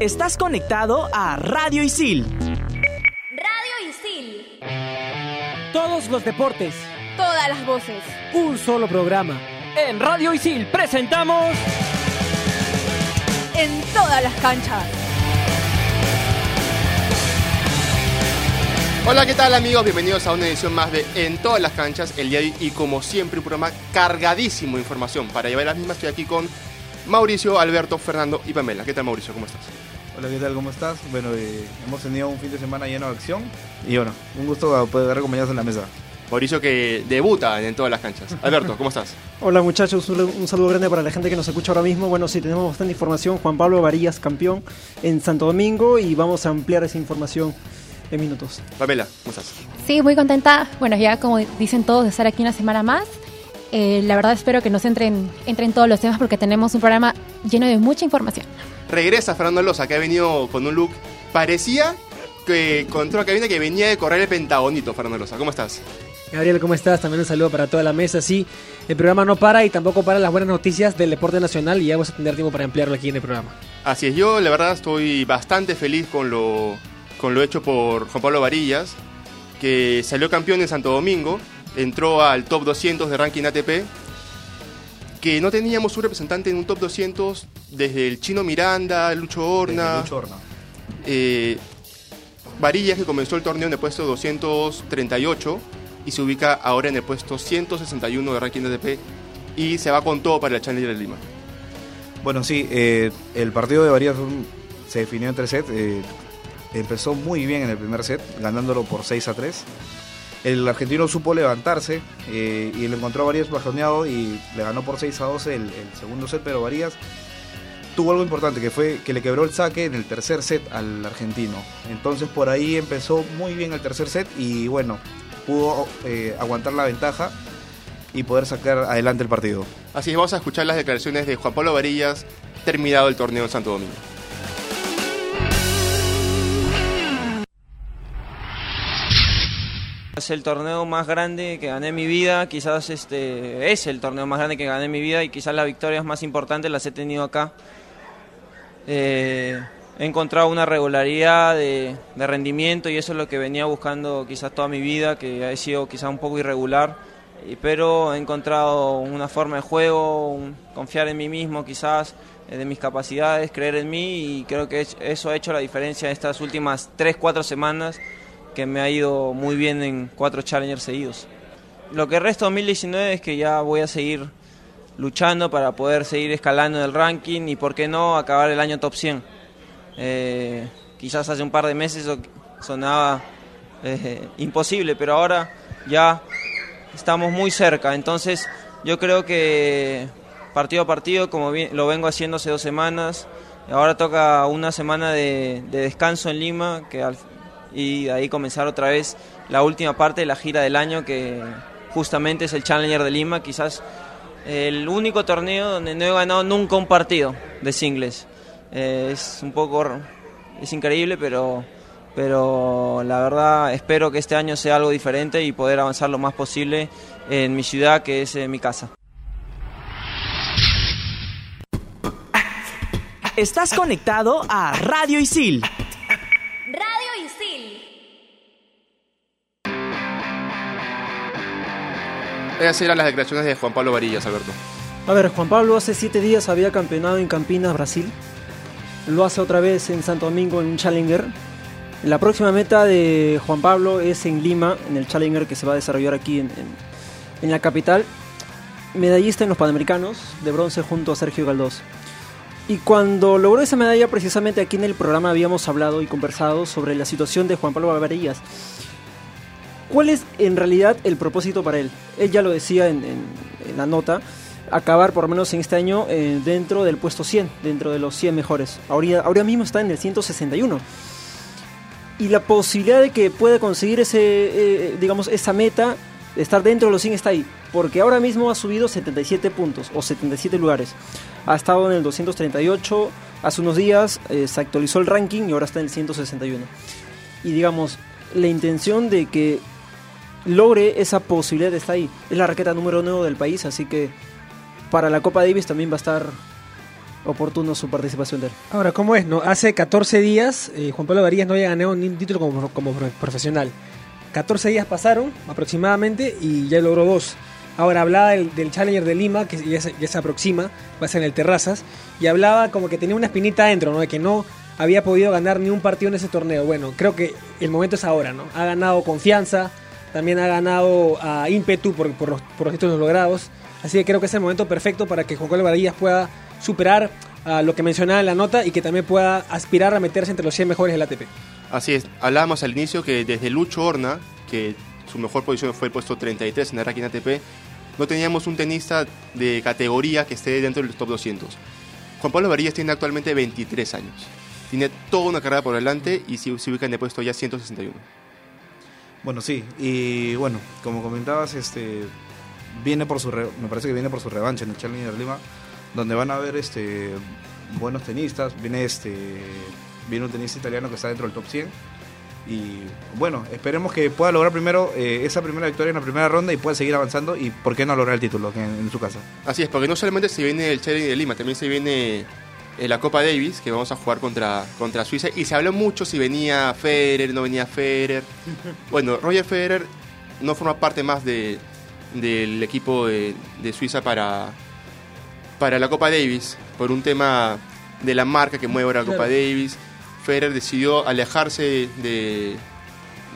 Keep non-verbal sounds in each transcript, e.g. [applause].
Estás conectado a Radio Isil. Radio Isil. Todos los deportes. Todas las voces. Un solo programa. En Radio Isil presentamos... En todas las canchas. Hola, ¿qué tal amigos? Bienvenidos a una edición más de En todas las canchas, el día de hoy y como siempre un programa cargadísimo de información. Para llevar las mismas estoy aquí con Mauricio, Alberto, Fernando y Pamela. ¿Qué tal Mauricio? ¿Cómo estás? Hola, ¿qué tal? ¿Cómo estás? Bueno, eh, hemos tenido un fin de semana lleno de acción y bueno, un gusto poder acompañarnos en la mesa. Mauricio que debuta en, todas las canchas. Alberto, ¿cómo estás? [laughs] Hola muchachos, un saludo grande para la gente que nos escucha ahora mismo. Bueno, sí, tenemos bastante información. Juan Pablo Varillas, campeón en Santo Domingo y vamos a ampliar esa información en minutos. Pamela, ¿cómo estás? Sí, muy contenta. Bueno, ya como dicen todos, de estar aquí una semana más. Eh, la verdad espero que nos entren, entren todos los temas porque tenemos un programa lleno de mucha información. Regresa Fernando Loza, que ha venido con un look. Parecía que que viene que venía de correr el pentagonito, Fernando Loza. ¿Cómo estás? Gabriel, ¿cómo estás? También un saludo para toda la mesa. Sí, el programa no para y tampoco para las buenas noticias del deporte nacional y ya vamos a tener tiempo para ampliarlo aquí en el programa. Así es, yo la verdad estoy bastante feliz con lo, con lo hecho por Juan Pablo Varillas, que salió campeón en Santo Domingo, entró al top 200 de ranking ATP, que no teníamos un representante en un top 200 desde el Chino Miranda, Lucho Horna. Lucho Horna. Eh, Varillas que comenzó el torneo en el puesto 238 y se ubica ahora en el puesto 161 de ranking ATP y se va con todo para el Challenger de Lima. Bueno, sí, eh, el partido de Varillas se definió en tres sets. Eh, empezó muy bien en el primer set, ganándolo por 6 a 3. El argentino supo levantarse eh, y le encontró a Varías bajoneado y le ganó por 6 a 12 el, el, segundo set, pero Varías tuvo algo importante que fue que le quebró el saque en el tercer set al argentino. Entonces por ahí empezó muy bien el tercer set y bueno, pudo eh, aguantar la ventaja y poder sacar adelante el partido. Así es, vamos a escuchar las declaraciones de Juan Pablo Varillas terminado el torneo en Santo Domingo. Es el torneo más grande que gané en mi vida, quizás este es el torneo más grande que gané en mi vida y quizás las victorias más importantes las he tenido acá. Eh, he encontrado una regularidad de, rendimiento y eso es lo que venía buscando quizás toda mi vida, que he sido quizás un poco irregular, pero he encontrado una forma de juego, confiar en mí mismo quizás, eh, de mis capacidades, creer en mí y creo que eso ha hecho la diferencia en estas últimas 3-4 semanas que me ha ido muy bien en cuatro challengers seguidos. Lo que resta 2019 es que ya voy a seguir luchando para poder seguir escalando el ranking y por qué no acabar el año top 100. Eh, quizás hace un par de meses sonaba eh, imposible, pero ahora ya estamos muy cerca. Entonces yo creo que partido a partido, como lo vengo haciendo hace dos semanas, ahora toca una semana de, de descanso en Lima, que y de ahí comenzar otra vez la última parte de la gira del año que justamente es el Challenger de Lima, quizás el único torneo donde no he ganado nunca un partido de singles. Eh, es un poco es increíble, pero pero la verdad espero que este año sea algo diferente y poder avanzar lo más posible en mi ciudad que es eh, mi casa. Estás conectado a Radio Isil. Esas eran las declaraciones de Juan Pablo Varillas, Alberto. A ver, Juan Pablo hace siete días había campeonado en Campinas, Brasil. Lo hace otra vez en Santo Domingo en un Challenger. La próxima meta de Juan Pablo es en Lima, en el Challenger que se va a desarrollar aquí en, en, en la capital. Medallista en los Panamericanos de bronce junto a Sergio Galdós. Y cuando logró esa medalla, precisamente aquí en el programa habíamos hablado y conversado sobre la situación de Juan Pablo Varillas. ¿Cuál es en realidad el propósito para él? Él ya lo decía en, la nota, acabar por lo menos en este año eh, dentro del puesto 100, dentro de los 100 mejores. Ahora, ahora mismo está en el 161. Y la posibilidad de que pueda conseguir ese, eh, digamos, esa meta, estar dentro de los 100 está ahí. Porque ahora mismo ha subido 77 puntos o 77 lugares. Ha estado en el 238, hace unos días eh, se actualizó el ranking y ahora está en el 161. Y digamos, la intención de que logre esa posibilidad está ahí. Es la raqueta número 9 del país, así que para la Copa Davis también va a estar oportuno su participación de. Ahora, ¿cómo es? no Hace 14 días eh, Juan Pablo Varillas no había ganado ni un título como, como pro- profesional. 14 días pasaron aproximadamente y ya logró dos. Ahora hablaba del, Challenger de Lima, que ya se, ya se aproxima, va a ser en el Terrazas, y hablaba como que tenía una espinita adentro, ¿no? De que no había podido ganar ni un partido en ese torneo. Bueno, creo que el momento es ahora, ¿no? Ha ganado confianza, también ha ganado a ímpetu por, los, por logrados. Así que creo que es el momento perfecto para que Juan Carlos Varillas pueda superar lo que mencionaba en la nota y que también pueda aspirar a meterse entre los 100 mejores del ATP. Así es, hablábamos al inicio que desde Lucho Horna, que su mejor posición fue el puesto 33 en el ranking ATP, no teníamos un tenista de categoría que esté dentro del top 200. Juan Pablo Varillas tiene actualmente 23 años. Tiene toda una carrera por delante y se ubica en el puesto ya 161. Bueno, sí, y bueno, como comentabas, este viene por su re- me parece que viene por su revancha en el Challenger de Lima, donde van a haber este buenos tenistas, viene este viene un tenista italiano que está dentro del top 100 y bueno, esperemos que pueda lograr primero eh, esa primera victoria en la primera ronda y pueda seguir avanzando y por qué no lograr el título en su casa. Así es, porque no solamente se viene el Challenger de Lima, también se viene eh, la Copa Davis, que vamos a jugar contra, contra Suiza. Y se habló mucho si venía Federer, no venía Federer. [laughs] Bueno, Roger Federer no forma parte más de, del equipo de, de Suiza para, para la Copa Davis, por un tema de la marca que mueve ahora la Copa Claro. Davis. Federer decidió alejarse de,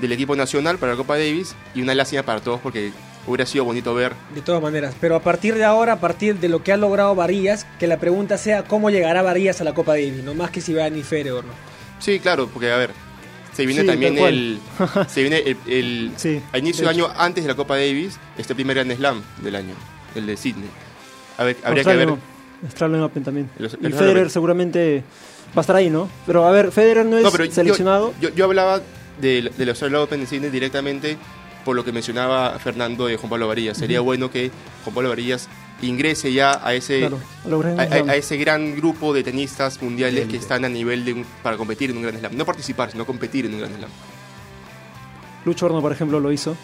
del equipo nacional para la Copa Davis y una lástima para todos porque hubiera sido bonito ver De todas maneras, pero a partir de ahora, a partir de lo que ha logrado Varillas, que la pregunta sea cómo llegará Varillas a la Copa Davis, no más que si va a ni Federer no. Sí, claro, porque a ver, se viene Sí, también el. Se viene el. el- [laughs] Sí, a inicio de de año, antes de la Copa Davis, este primer Grand Slam del año, el de Sydney. A ver, habría que ver. Australian Open también. El- el y Australian Federer Open. seguramente va a estar ahí, ¿no? Pero a ver, Federer no es No, pero seleccionado. Yo, yo hablaba del del Australian Open de Sydney directamente por lo que mencionaba Fernando de Juan Pablo Varillas. Sería bueno que Juan Pablo Varillas ingrese ya a ese. claro, a ese gran grupo de tenistas mundiales que están a nivel de un- para competir en un Grand Slam. No participar, sino competir en un Grand Slam. Lucho Horno, por ejemplo, lo hizo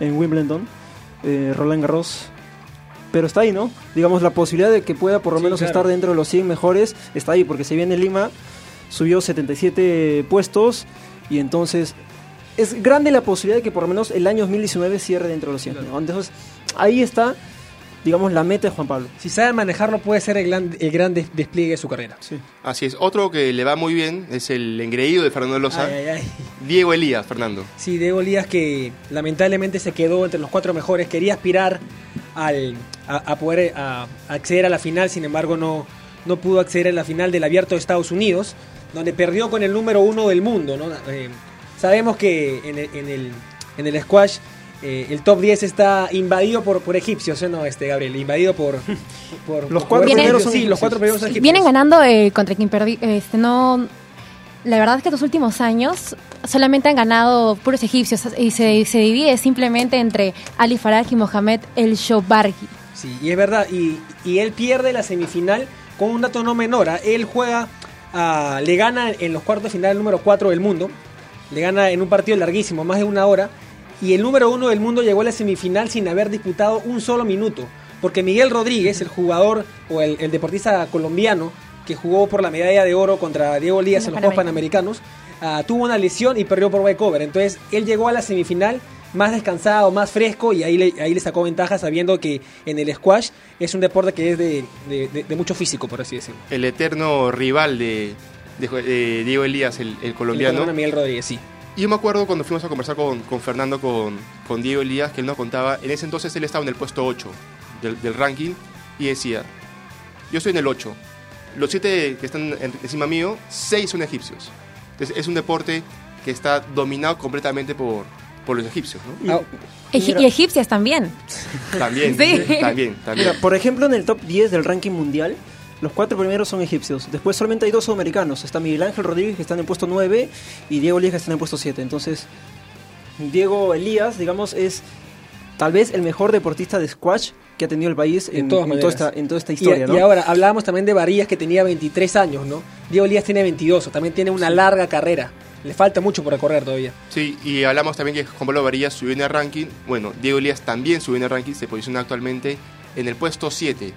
en Wimbledon, eh, Roland Garros. Pero está ahí, ¿no? Digamos, la posibilidad de que pueda por lo Sí, menos claro. estar dentro de los 100 mejores está ahí, porque si viene Lima, subió 77 puestos y entonces es grande la posibilidad de que por lo menos el año 2019 cierre dentro de los 100. ¿no? Entonces, ahí está, digamos, la meta de Juan Pablo. Si sabe manejarlo, puede ser el gran, el gran des- despliegue de su carrera. Sí. Así es. Otro que le va muy bien es el engreído de Fernando Loza. Ay, ay, ay. Diego Elías, Fernando. Sí, Diego Elías que lamentablemente se quedó entre los cuatro mejores, quería aspirar al, a, a poder a- a acceder a la final, sin embargo no, no pudo acceder a la final del Abierto de Estados Unidos, donde perdió con el número uno del mundo. ¿no? Eh, sabemos que en el, en el, en el squash eh, el top 10 está invadido por, por egipcios, ¿o no, este, Gabriel? Invadido por... [laughs] por Los cuatro primeros egipcios. son Sí, los egipcios. cuatro primeros son egipcios. Vienen ganando eh, contra quien perdí. Este, no, la verdad es que estos últimos años solamente han ganado puros egipcios y se, se divide simplemente entre Ali Farag y Mohamed El Shobargi. Sí, y es verdad, y, y él pierde la semifinal con un dato no menor. ¿ah? Él juega, ah, le gana en los cuartos de final el número 4 del mundo, le gana en un partido larguísimo, más de una hora, y el número 1 del mundo llegó a la semifinal sin haber disputado un solo minuto, porque Miguel Rodríguez, el jugador o el, deportista colombiano que jugó por la medalla de oro contra Diego Lías en los Juegos Panamericanos, ah, tuvo una lesión y perdió por cover. Entonces él llegó a la semifinal más descansado, más fresco y ahí le, ahí le sacó ventaja sabiendo que en el squash es un deporte que es de, de- de- de mucho físico, por así decirlo. El eterno rival de, de Jo- de Diego Elías, el, el El colombiano. colombiano Miguel Rodríguez, sí. Y yo me acuerdo cuando fuimos a conversar con, con Fernando, con, con Diego Elías, que él nos contaba, en ese entonces él estaba en el puesto 8 del, del ranking y decía, yo estoy en el 8, los 7 que están en- encima mío, 6 son egipcios. Entonces es un deporte que está dominado completamente por, por los egipcios, ¿no? Ah, Egi- y egipcias también. También, Sí. también, también. Mira, por ejemplo, en el top 10 del ranking mundial, los cuatro primeros son egipcios. Después solamente hay dos sudamericanos. Está Miguel Ángel Rodríguez, que está en el puesto 9, y Diego Elías, que está en el puesto 7. Entonces, Diego Elías, digamos, es tal vez el mejor deportista de squash que ha tenido el país en, todas en toda, esta, en toda esta Y, historia. ¿no? y ahora hablábamos también de Varillas que tenía 23 años, ¿no? Diego Elías tiene 22, también tiene una larga carrera. Le falta mucho por recorrer todavía. Sí, y hablamos también que Juan Pablo Varillas subió en el ranking. Bueno, Diego Elías también subió en el ranking, se posiciona actualmente en el puesto 7.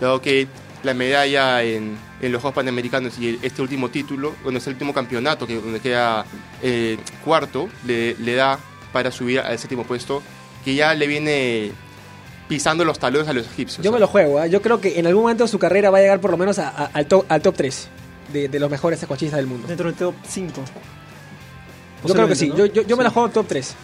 Dado que la medalla en, en los Juegos Panamericanos y este último título, bueno, este último campeonato que donde queda eh, cuarto, le, le da para subir al séptimo puesto, que ya le viene pisando los talones a los egipcios. Yo me lo juego, ¿ah? yo creo que en algún momento de su carrera va a llegar por lo menos a- a- al, top, al top 3 de, de los mejores squashistas del mundo. Dentro del top 5. Yo creo que sí, yo, yo, yo me la juego top 3.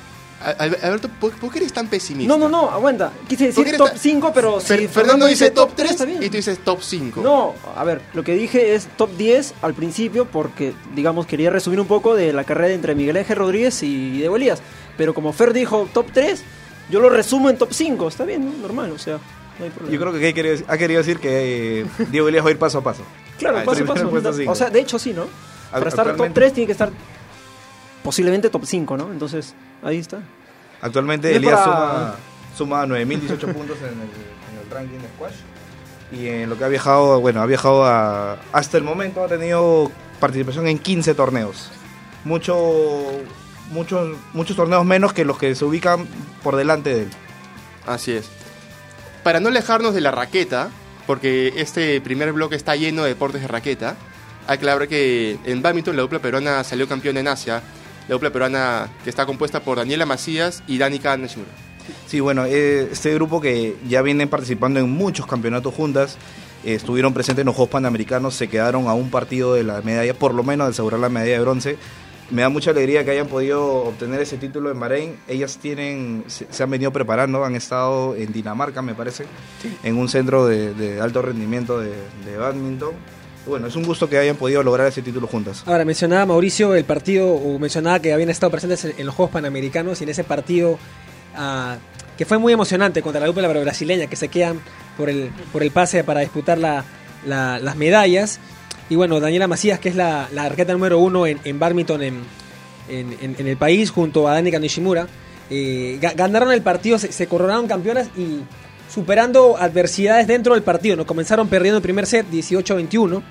Al- Al- Alberto, ¿por, por qué eres tan pesimista? No, no, no, aguanta. Quise ¿Por qué decir top tan- 5, pero si Fer- Fernando dice top 3 está bien. y tú dices top 5. No, a ver, lo que dije es top 10 al principio porque, digamos, quería resumir un poco de la carrera entre Miguel Ángel Rodríguez y Diego Elías. Pero como Fer dijo top 3, yo lo resumo en top 5. Está bien, ¿no? normal, o sea, no hay problema. Yo creo que ha querido decir que eh, Diego Elías va a ir paso a paso. Claro, Ah, paso a paso. O sea, de hecho sí, ¿no? Para estar top Actualmente- 3 tiene que estar posiblemente top 5, ¿no? Entonces, ahí está. Actualmente Elías para- suma, suma 9.018 [laughs] puntos en el, en el ranking de squash. Y en lo que ha viajado, bueno, ha viajado a, hasta el momento ha tenido participación en 15 torneos. Mucho, muchos, muchos torneos menos que los que se ubican por delante de él. Así es. Para no alejarnos de la raqueta, porque este primer bloque está lleno de deportes de raqueta, hay que aclarar que en badminton la dupla peruana salió campeón en Asia. La dupla peruana que está compuesta por Daniela Macías y Danica Nishimura. Sí, bueno, eh, este grupo que ya vienen participando en muchos campeonatos juntas, eh, estuvieron presentes en los Juegos Panamericanos, se quedaron a un partido de la medalla, por lo menos de asegurar la medalla de bronce. Me da mucha alegría que hayan podido obtener ese título en Bahrein. Ellas tienen, se, se han venido preparando, han estado en Dinamarca, me parece, en un centro de, de alto rendimiento de, de badminton. Bueno, es un gusto que hayan podido lograr ese título juntas. Ahora, mencionaba Mauricio el partido, o mencionaba que habían estado presentes en los Juegos Panamericanos y en ese partido ah, que fue muy emocionante contra la dupla brasileña que se quedan por el, por el pase para disputar la- la- las medallas. Y bueno, Daniela Macías, que es la, la arqueta número uno en, en badminton en, en- el país, junto a Danica Nishimura, eh, ga- ganaron el partido, se coronaron campeonas y superando adversidades dentro del partido. ¿no? Comenzaron perdiendo el primer set 18-21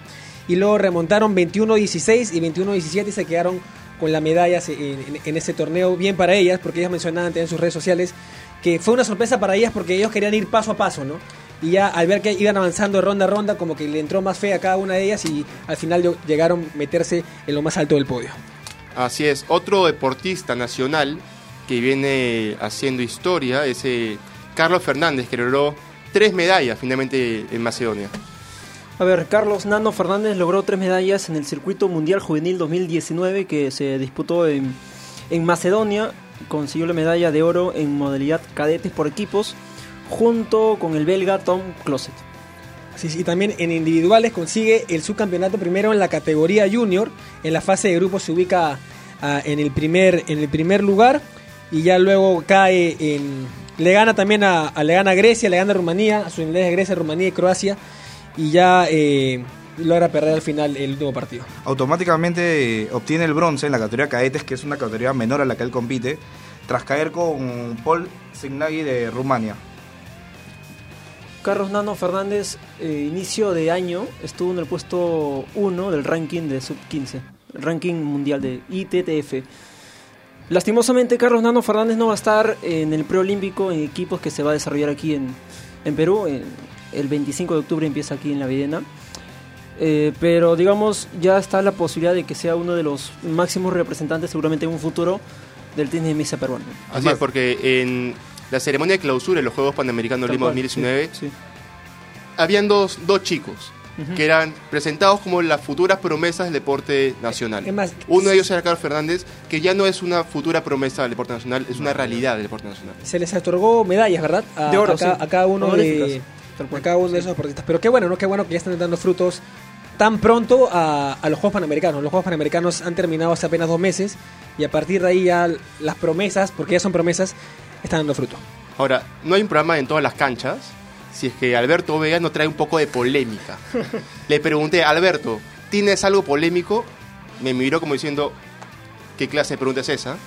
y luego remontaron 21-16 y 21-17 y se quedaron con las medallas en, en- ese torneo. Bien para ellas, porque ellas mencionaban en sus redes sociales que fue una sorpresa para ellas porque ellos querían ir paso a paso, ¿no? Y ya al ver que iban avanzando ronda a ronda, como que le entró más fe a cada una de ellas y al final llegaron a meterse en lo más alto del podio. Así es, otro deportista nacional que viene haciendo historia es eh, Carlos Fernández, que logró tres medallas finalmente en Macedonia. A ver, Carlos Nano Fernández logró tres medallas en el Circuito Mundial Juvenil 2019 que se disputó en, en Macedonia. Consiguió la medalla de oro en modalidad cadetes por equipos junto con el belga Tom Closet. Sí, sí, y también en individuales consigue el subcampeonato primero en la categoría junior. En la fase de grupos se ubica ah, en, el primer, en el primer lugar y ya luego cae en... Le gana también a, a- le gana a Grecia, le gana a Rumanía, a su inglés de Grecia, Rumanía y Croacia y ya eh, logra perder al final el último partido. automáticamente eh, obtiene el bronce en la categoría cadetes, que es una categoría menor a la que él compite, tras caer con Paul Signaghi de Rumania. Carlos Nano Fernández, eh, inicio de año, estuvo en el puesto 1 del ranking de sub-15, el ranking mundial de ITTF. Lastimosamente, Carlos Nano Fernández no va a estar en el preolímpico en equipos que se va a desarrollar aquí en, en Perú. En- el 25 de octubre empieza aquí en La Videna. Eh, pero digamos, ya está la posibilidad de que sea uno de los máximos representantes, seguramente en un futuro, del tenis de mesa peruano. Así es, porque en la ceremonia de clausura en los Juegos Panamericanos Lima cual, 2019 sí, sí. habían dos, dos chicos Que eran presentados como las futuras promesas del deporte nacional. Más, Uno de ellos era Carlos Fernández, que ya no es una futura promesa del deporte nacional, es una realidad del deporte nacional. Se les otorgó medallas, ¿verdad? A, De oro, a, cada- sí. a cada uno de, a cada uno de esos deportistas. Pero qué bueno, ¿no? Qué bueno que ya están dando frutos tan pronto a, a los Juegos Panamericanos. Los Juegos Panamericanos han terminado hace apenas dos meses y a partir de ahí ya las promesas, porque ya son promesas, están dando fruto. Ahora, no hay un programa en todas las canchas. Si es que Alberto Vega no trae un poco de polémica. [laughs] Le pregunté, Alberto, ¿tienes algo polémico? Me miró como diciendo, ¿qué clase de pregunta es esa?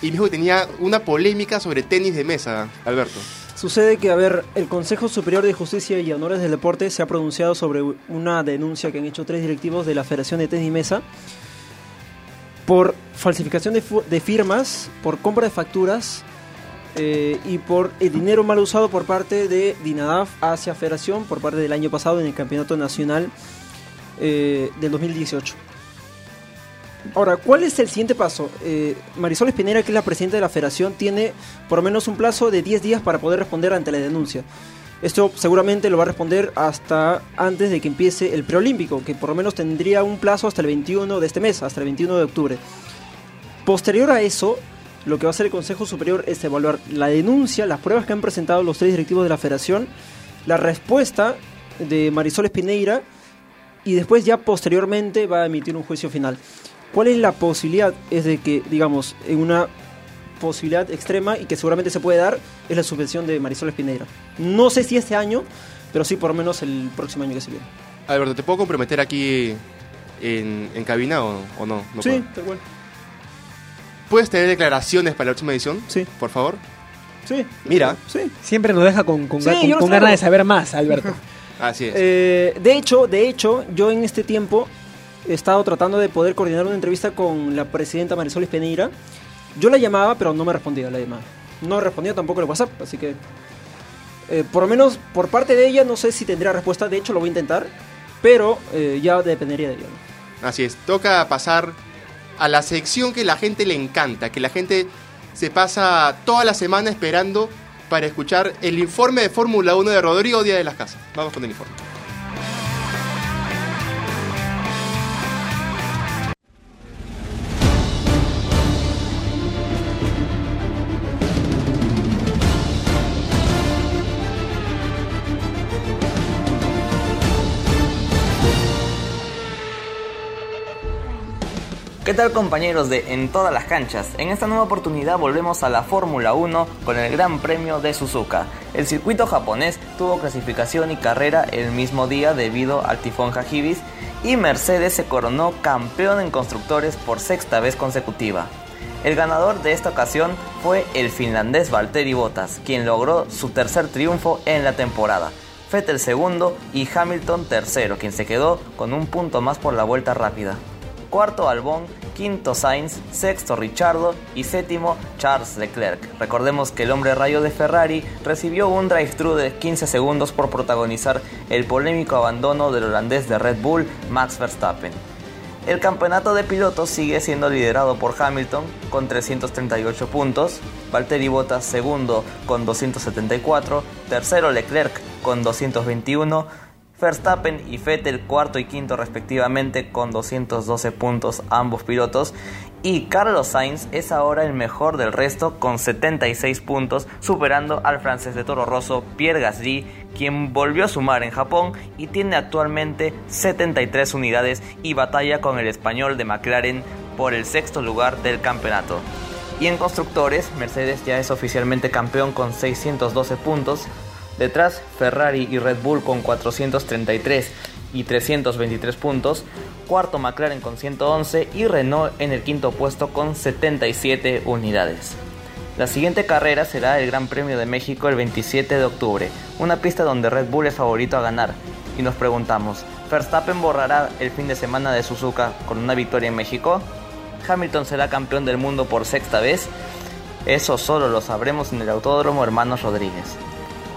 Y me dijo que tenía una polémica sobre tenis de mesa, Alberto. Sucede que, a ver, el Consejo Superior de Justicia y Honores del Deporte se ha pronunciado sobre una denuncia que han hecho tres directivos de la Federación de Tenis y Mesa por falsificación de firmas, por compra de facturas eh, y por el dinero mal usado por parte de Dinadaf hacia Federación por parte del año pasado en el Campeonato Nacional eh, del 2018. Ahora, ¿cuál es el siguiente paso? Eh, Marisol Espinera, que es la presidenta de la federación, tiene por lo menos un plazo de 10 días para poder responder ante la denuncia. Esto seguramente lo va a responder hasta antes de que empiece el preolímpico, que por lo menos tendría un plazo hasta el 21 de este mes, hasta el 21 de octubre. Posterior a eso, lo que va a hacer el Consejo Superior es evaluar la denuncia, las pruebas que han presentado los tres directivos de la federación, la respuesta de Marisol Espineira y después ya posteriormente va a emitir un juicio final. ¿Cuál es la posibilidad? Es de que, digamos, en una posibilidad extrema y que seguramente se puede dar es la suspensión de Marisol Espineira. No sé si este año, pero sí por lo menos el próximo año que se viene. Alberto, ¿te puedo comprometer aquí en, en cabina o, o no? no sí, puedo? tal cual. ¿Puedes tener declaraciones para la próxima edición? Sí. Por favor. Sí. Mira. Sí. Siempre nos deja con, con, Sí, con- yo lo con sé. ganas de saber más, Alberto. [laughs] Así es. Eh, de hecho, de hecho, yo en este tiempo he estado tratando de poder coordinar una entrevista con la presidenta Marisol Espeneira. Yo la llamaba, pero no me respondía la llamada. No respondía tampoco el WhatsApp, así que eh, por lo menos por parte de ella no sé si tendría respuesta. De hecho, lo voy a intentar, pero eh, ya dependería de ella. ¿no? Así es. Toca pasar a la sección que la gente le encanta, que la gente se pasa toda la semana esperando para escuchar el informe de Fórmula 1 de Rodrigo Díaz de las Casas. Vamos con el informe. ¿Qué tal compañeros de En todas las canchas? En esta nueva oportunidad volvemos a la Fórmula 1 con el Gran Premio de Suzuka. El circuito japonés tuvo clasificación y carrera el mismo día debido al tifón Hagibis y Mercedes se coronó campeón en constructores por sexta vez consecutiva. El ganador de esta ocasión fue el finlandés Valtteri Bottas, quien logró su tercer triunfo en la temporada. Vettel segundo y Hamilton tercero, quien se quedó con un punto más por la vuelta rápida cuarto Albon, quinto Sainz, sexto Richardo y séptimo Charles Leclerc. Recordemos que el hombre rayo de Ferrari recibió un drive-thru de 15 segundos por protagonizar el polémico abandono del holandés de Red Bull, Max Verstappen. El campeonato de pilotos sigue siendo liderado por Hamilton con 338 puntos, Valtteri Bottas segundo con 274, tercero Leclerc con 221, Verstappen y Vettel cuarto y quinto respectivamente con 212 puntos ambos pilotos y Carlos Sainz es ahora el mejor del resto con 76 puntos superando al francés de Toro Rosso Pierre Gasly quien volvió a sumar en Japón y tiene actualmente 73 unidades y batalla con el español de McLaren por el sexto lugar del campeonato. Y en constructores, Mercedes ya es oficialmente campeón con 612 puntos, Detrás, Ferrari y Red Bull con 433 y 323 puntos. Cuarto, McLaren con 111 y Renault en el quinto puesto con 77 unidades. La siguiente carrera será el Gran Premio de México el 27 de octubre, una pista donde Red Bull es favorito a ganar. Y nos preguntamos, ¿Verstappen borrará el fin de semana de Suzuka con una victoria en México? ¿Hamilton será campeón del mundo por sexta vez? Eso solo lo sabremos en el Autódromo Hermanos Rodríguez.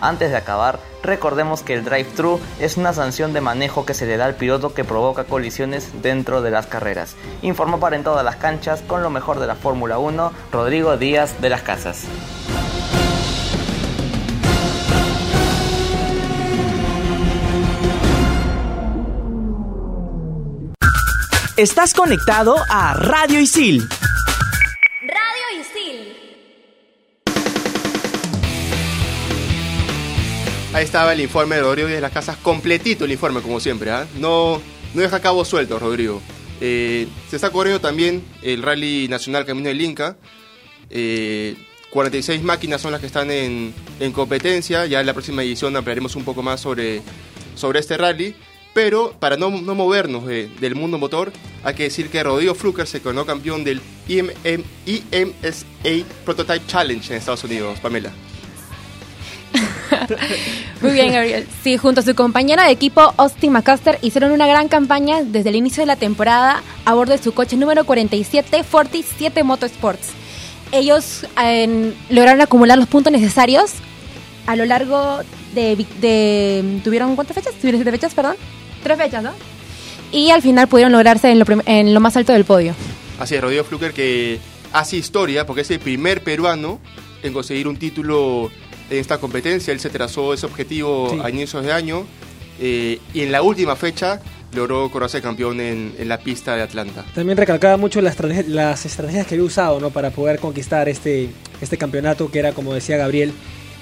Antes de acabar, recordemos que el drive-thru es una sanción de manejo que se le da al piloto que provoca colisiones dentro de las carreras. Informó para en todas las canchas con lo mejor de la Fórmula 1, Rodrigo Díaz de las Casas. Estás conectado a Radio Isil. Ahí estaba el informe de Rodrigo de las Casas, completito el informe como siempre, ¿ah? no, no deja cabo suelto Rodrigo. Eh, se está corriendo también el Rally Nacional Camino del Inca. Eh, 46 máquinas son las que están en, en competencia. Ya en la próxima edición ampliaremos un poco más sobre, sobre este rally. Pero para no, no movernos de- del mundo motor, hay que decir que Rodrigo Fluker se coronó campeón del IMM IMSA Prototype Challenge en Estados Unidos. Pamela. [laughs] Muy bien, Gabriel. Sí, junto a su compañera de equipo, Austin McCuster, hicieron una gran campaña desde el inicio de la temporada a bordo de su coche número 47 47 Motorsports. ellos eh, lograron acumular los puntos necesarios a lo largo de, vi- de- ¿Tuvieron cuántas fechas? ¿Tuvieron siete fechas, perdón? Tres fechas, ¿no? Y al final pudieron lograrse en lo, en lo más alto del podio. Así es, Rodrigo Fluker que hace historia porque es el primer peruano en conseguir un título en esta competencia. Él se trazó ese objetivo Sí. a inicios de año eh, y en la última fecha logró coronarse campeón en, en la pista de Atlanta. También recalcaba mucho las, estrate- las estrategias que había usado ¿no? para poder conquistar este, este campeonato, que era, como decía Gabriel,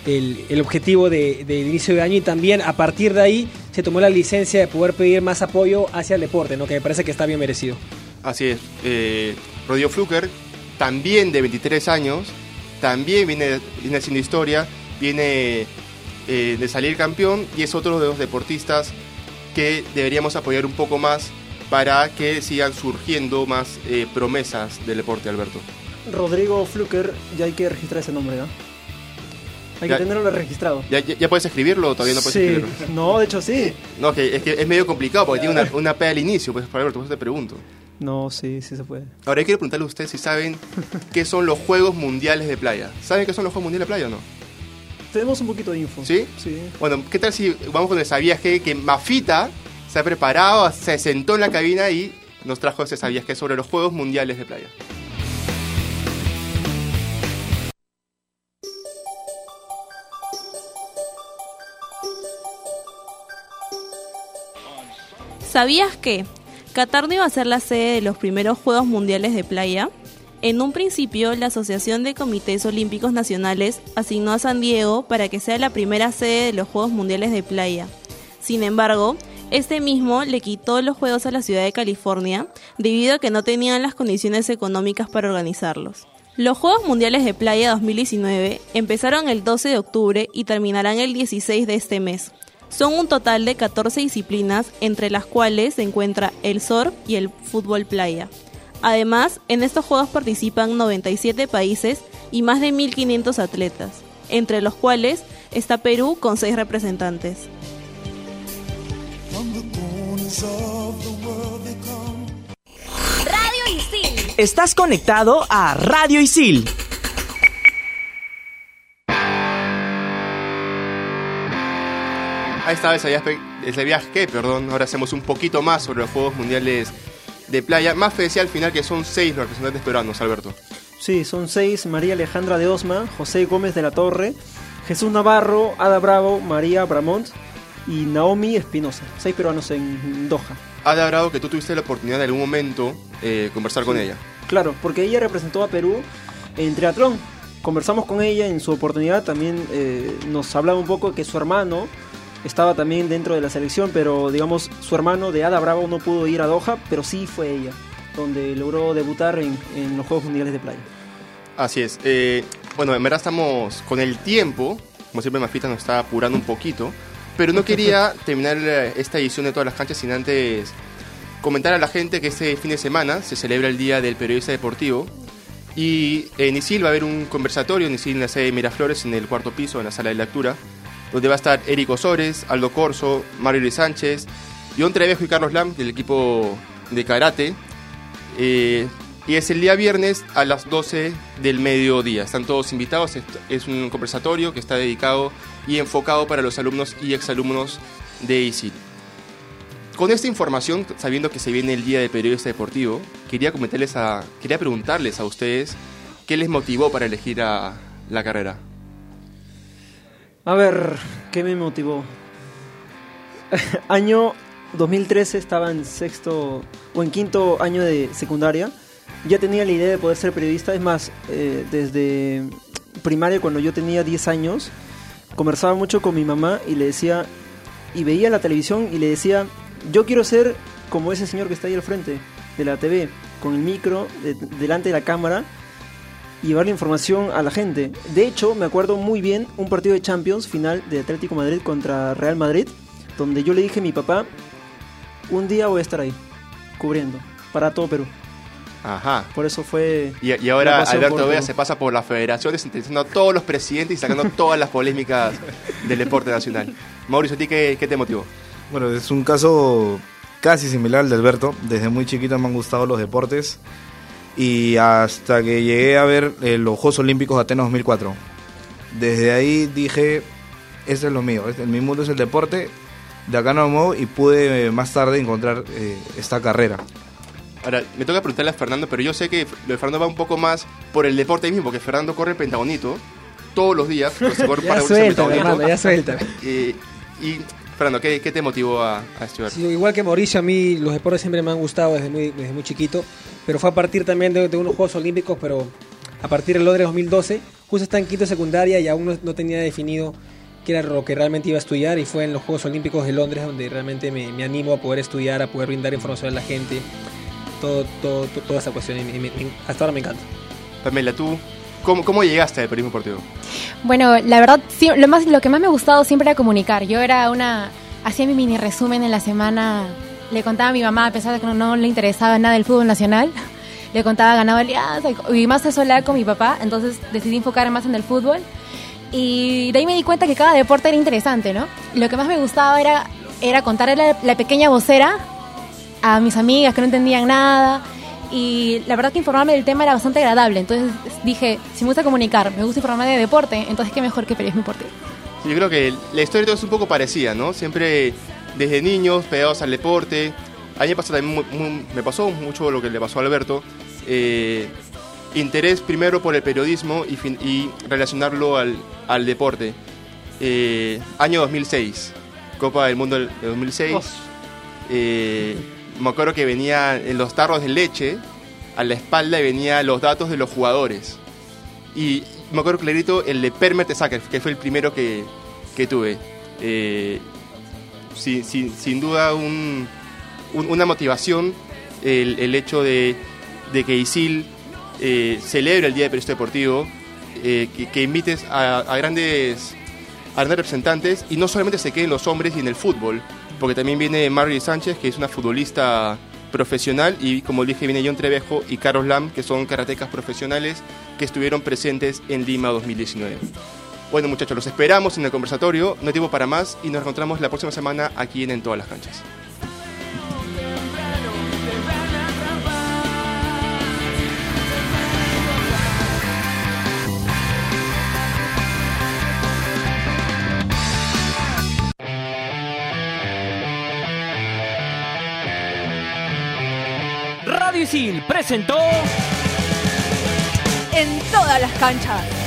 el, el objetivo de- del inicio de año. Y también a partir de ahí se tomó la licencia de poder pedir más apoyo hacia el deporte, ¿no? que me parece que está bien merecido. Así es, eh, Rodrigo Fluker, también de 23 años, también viene, viene haciendo historia, viene eh, de salir campeón y es otro de los deportistas que deberíamos apoyar un poco más para que sigan surgiendo más eh, promesas del deporte, Alberto. Rodrigo Fluker, ya hay que registrar ese nombre, ¿no? Hay Ya- que tenerlo registrado. ¿Ya, ya, ya puedes escribirlo todavía no puedes sí, escribirlo? no, de hecho sí. No, que, es que es medio complicado porque tiene una, una P al inicio, pues, para Alberto, te pregunto. No, sí, sí se puede. Ahora, yo quiero preguntarle a ustedes si saben [laughs] qué son los Juegos Mundiales de Playa. ¿Saben qué son los Juegos Mundiales de Playa o no? Tenemos un poquito de info. ¿Sí? Sí. Bueno, ¿qué tal si vamos con el sabías que, que Mafita se ha preparado, se sentó en la cabina y nos trajo ese sabías que sobre los Juegos Mundiales de Playa? ¿Sabías que Qatar no iba a ser la sede de los primeros Juegos Mundiales de Playa? En un principio, la Asociación de Comités Olímpicos Nacionales asignó a San Diego para que sea la primera sede de los Juegos Mundiales de Playa. Sin embargo, este mismo le quitó los Juegos a la ciudad de California debido a que no tenían las condiciones económicas para organizarlos. Los Juegos Mundiales de Playa 2019 empezaron el 12 de octubre y terminarán el 16 de este mes. Son un total de 14 disciplinas, entre las cuales se encuentra el surf y el fútbol playa. Además, en estos Juegos participan 97 países y más de 1.500 atletas, entre los cuales está Perú con 6 representantes. Radio Isil. Estás conectado a Radio Isil. Ahí pe- el sabías que, perdón, ahora hacemos un poquito más sobre los Juegos Mundiales de Playa. Más fe decía al final que son seis los representantes peruanos, Alberto. Sí, son seis. María Alejandra de Osma, José Gómez de la Torre, Jesús Navarro, Ada Bravo, María Bramont y Naomi Espinosa. Seis peruanos en Doha. Ha Bravo que tú tuviste la oportunidad de algún momento eh, conversar con ella. Claro, porque ella representó a Perú en triatlón. Conversamos con ella en su oportunidad, también eh, nos hablaba un poco que su hermano estaba también dentro de la selección, pero digamos su hermano de Ada Bravo no pudo ir a Doha, pero sí fue ella, donde logró debutar en, en los Juegos Mundiales de Playa. Así es. Eh, bueno, en verdad estamos con el tiempo. Como siempre, Mafita nos está apurando un poquito. Pero no quería [laughs] terminar eh, esta edición de todas las canchas sin antes comentar a la gente que este fin de semana se celebra el Día del Periodista Deportivo. Y en Isil va a haber un conversatorio en Isil en la sede de Miraflores, en el cuarto piso, en la sala de lectura, donde va a estar Eric Osores, Aldo Corso, Mario Luis Sánchez, Dion Trevejo y Carlos Lam del equipo de karate. Eh, y es el día viernes a las 12 del mediodía. Están todos invitados. Es- un conversatorio que está dedicado y enfocado para los alumnos y exalumnos de ISIL. Con esta información, sabiendo que se viene el Día de Periodista Deportivo, quería comentarles a, quería preguntarles a ustedes qué les motivó para elegir a la carrera. A ver, ¿qué me motivó? [laughs] año 2013 estaba en sexto o en quinto año de secundaria. Ya tenía la idea de poder ser periodista. Es más, eh, desde primaria, cuando yo tenía 10 años, conversaba mucho con mi mamá y le decía, y veía la televisión y le decía, yo quiero ser como ese señor que está ahí al frente de la TV, con el micro, de- delante de la cámara, llevar la información a la gente. De hecho, me acuerdo muy bien un partido de Champions final de Atlético Madrid contra Real Madrid, donde yo le dije a mi papá, un día voy a estar ahí, cubriendo, para todo Perú. Ajá. Por eso fue... Y, y la ahora Alberto Perú. se pasa por las federaciones, entrevistando a todos los presidentes y sacando todas las polémicas del deporte nacional. Mauricio, ¿a ti qué, qué te motivó? Bueno, es un caso casi similar al de Alberto. Desde muy chiquito me han gustado los deportes. Y hasta que llegué a ver eh, los Juegos Olímpicos de Atenas 2004. Desde ahí dije, este es lo mío, este- mi mundo es el deporte, de acá no me muevo y pude eh, más tarde encontrar eh, esta carrera. Ahora, me toca preguntarle a Fernando, pero yo sé que lo de Fernando va un poco más por el deporte mismo, porque Fernando corre el pentagonito todos los días. corre [laughs] Ya para pentagonito. hermano, ya suéltame. [laughs] Eh, y, Fernando, ¿qué, qué te motivó a, a estudiar? Sí, igual que Mauricio, a mí los deportes siempre me han gustado desde muy, desde muy chiquito, pero fue a partir también de, de unos Juegos Olímpicos, pero a partir del Londres 2012, justo estaba en quinto de secundaria y aún no, no tenía definido qué era lo que realmente iba a estudiar y fue en los Juegos Olímpicos de Londres donde realmente me, me animo a poder estudiar, a poder brindar información a la gente, todo, todo, to- toda esa cuestión y me- me- hasta ahora me encanta. Pamela, ¿tú cómo, cómo llegaste al periodismo deportivo? Bueno, la verdad, sí, lo, más, lo que más me ha gustado siempre era comunicar. Yo era una... Hacía mi mini resumen en la semana, le contaba a mi mamá, a pesar de que no, le interesaba nada el fútbol nacional, [laughs] le contaba ganaba alianza y más eso con mi papá, entonces decidí enfocar más en el fútbol. Y de ahí me di cuenta que cada deporte era interesante, ¿no? Lo que más me gustaba era, era contar la, pequeña vocera a mis amigas que no entendían nada. Y la verdad que informarme del tema era bastante agradable. Entonces dije, si me gusta comunicar, me gusta informarme de deporte, entonces qué mejor que periodismo deportivo. Yo creo que la historia de todos es un poco parecida, ¿no? Siempre desde niños, pegados al deporte. A mí me pasó, también mu- mu- me pasó mucho lo que le pasó a Alberto. Eh, interés primero por el periodismo y, fin- y relacionarlo al, al deporte. Eh, año 2006, Copa del Mundo del 2006. Eh, me acuerdo que venía en los tarros de leche, a la espalda y venía los datos de los jugadores. Y me acuerdo clarito el de Permer Tesacker, que fue el primero que, que tuve. Eh, sin, duda un- un- una motivación el, hecho de, que ISIL eh, celebre el Día de Periodista Deportivo, eh, que, invites a, a grandes, a grandes representantes y no solamente se queden los hombres y en el fútbol, porque también viene Marjorie Sánchez, que es una futbolista profesional, y como dije, viene John Trevejo y Carlos Lam, que son karatecas profesionales que estuvieron presentes en Lima 2019. Bueno muchachos, los esperamos en el conversatorio, no hay tiempo para más y nos encontramos la próxima semana aquí en En Todas las Canchas. Radio Isil presentó En todas las canchas.